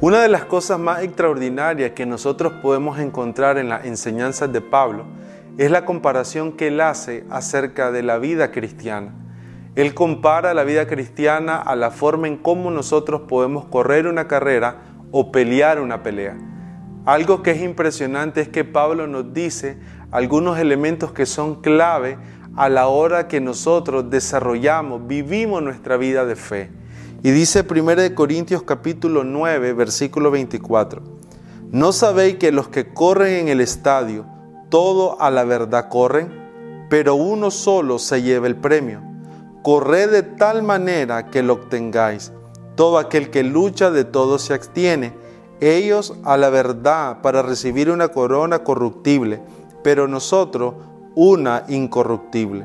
Una de las cosas más extraordinarias que nosotros podemos encontrar en las enseñanzas de Pablo es la comparación que él hace acerca de la vida cristiana. Él compara la vida cristiana a la forma en cómo nosotros podemos correr una carrera o pelear una pelea. Algo que es impresionante es que Pablo nos dice algunos elementos que son clave a la hora que nosotros desarrollamos, vivimos nuestra vida de fe. Y dice 1 Corintios capítulo 9, versículo 24, ¿no sabéis que los que corren en el estadio, todo a la verdad corren, pero uno solo se lleva el premio? Corred de tal manera que lo obtengáis. Todo aquel que lucha de todo se abstiene. Ellos a la verdad para recibir una corona corruptible, pero nosotros una incorruptible.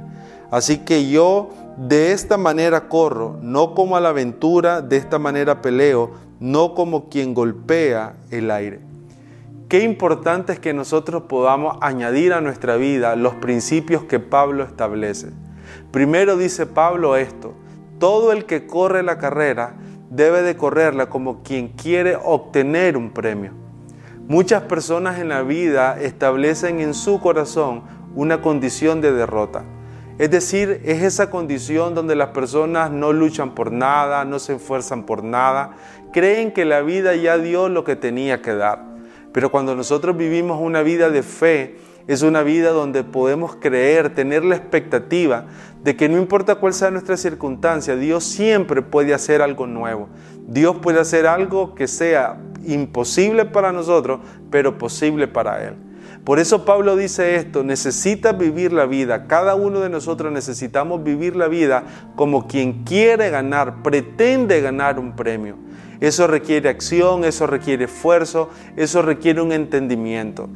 Así que yo de esta manera corro, no como a la aventura, de esta manera peleo, no como quien golpea el aire. Qué importante es que nosotros podamos añadir a nuestra vida los principios que Pablo establece. Primero dice Pablo esto, todo el que corre la carrera debe de correrla como quien quiere obtener un premio. Muchas personas en la vida establecen en su corazón una condición de derrota. Es decir, es esa condición donde las personas no luchan por nada, no se esfuerzan por nada, creen que la vida ya dio lo que tenía que dar. Pero cuando nosotros vivimos una vida de fe, es una vida donde podemos creer, tener la expectativa de que no importa cuál sea nuestra circunstancia, Dios siempre puede hacer algo nuevo. Dios puede hacer algo que sea imposible para nosotros, pero posible para Él. Por eso Pablo dice esto, necesitas vivir la vida, cada uno de nosotros necesitamos vivir la vida como quien quiere ganar, pretende ganar un premio. Eso requiere acción, eso requiere esfuerzo, eso requiere un entendimiento.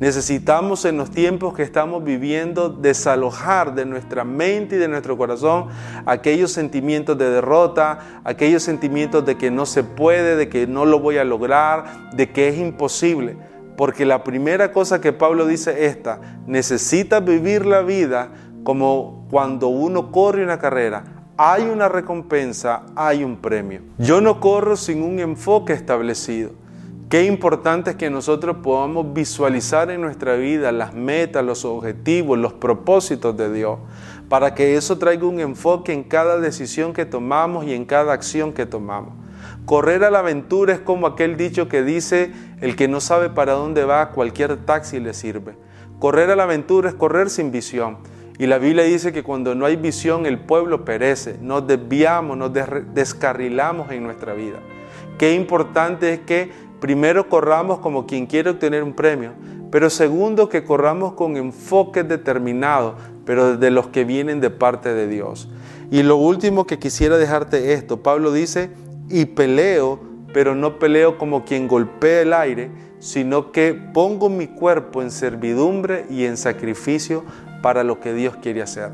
Necesitamos en los tiempos que estamos viviendo desalojar de nuestra mente y de nuestro corazón aquellos sentimientos de derrota, aquellos sentimientos de que no se puede, de que no lo voy a lograr, de que es imposible. Porque la primera cosa que Pablo dice es esta, necesitas vivir la vida como cuando uno corre una carrera. Hay una recompensa, hay un premio. Yo no corro sin un enfoque establecido. Qué importante es que nosotros podamos visualizar en nuestra vida las metas, los objetivos, los propósitos de Dios, para que eso traiga un enfoque en cada decisión que tomamos y en cada acción que tomamos. Correr a la aventura es como aquel dicho que dice, el que no sabe para dónde va, cualquier taxi le sirve. Correr a la aventura es correr sin visión. Y la Biblia dice que cuando no hay visión el pueblo perece, nos desviamos, nos descarrilamos en nuestra vida. Qué importante es que primero corramos como quien quiere obtener un premio, pero segundo que corramos con enfoques determinados, pero de los que vienen de parte de Dios. Y lo último que quisiera dejarte esto, Pablo dice, y peleo, pero no peleo como quien golpea el aire, sino que pongo mi cuerpo en servidumbre y en sacrificio para lo que Dios quiere hacer.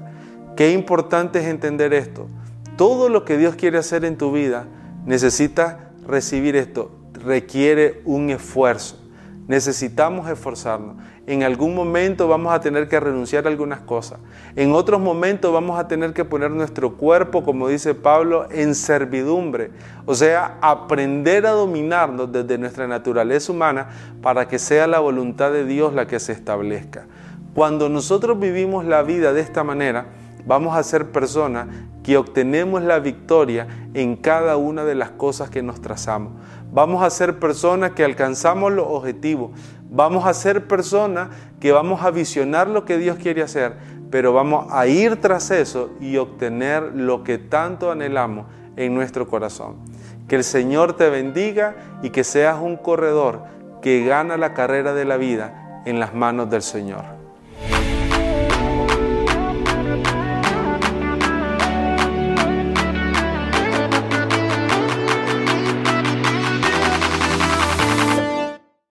Qué importante es entender esto. Todo lo que Dios quiere hacer en tu vida necesita recibir esto, requiere un esfuerzo. Necesitamos esforzarnos. En algún momento vamos a tener que renunciar a algunas cosas. En otros momentos vamos a tener que poner nuestro cuerpo, como dice Pablo, en servidumbre. O sea, aprender a dominarnos desde nuestra naturaleza humana para que sea la voluntad de Dios la que se establezca. Cuando nosotros vivimos la vida de esta manera, vamos a ser personas que obtenemos la victoria en cada una de las cosas que nos trazamos. Vamos a ser personas que alcanzamos los objetivos. Vamos a ser personas que vamos a visionar lo que Dios quiere hacer, pero vamos a ir tras eso y obtener lo que tanto anhelamos en nuestro corazón. Que el Señor te bendiga y que seas un corredor que gana la carrera de la vida en las manos del Señor.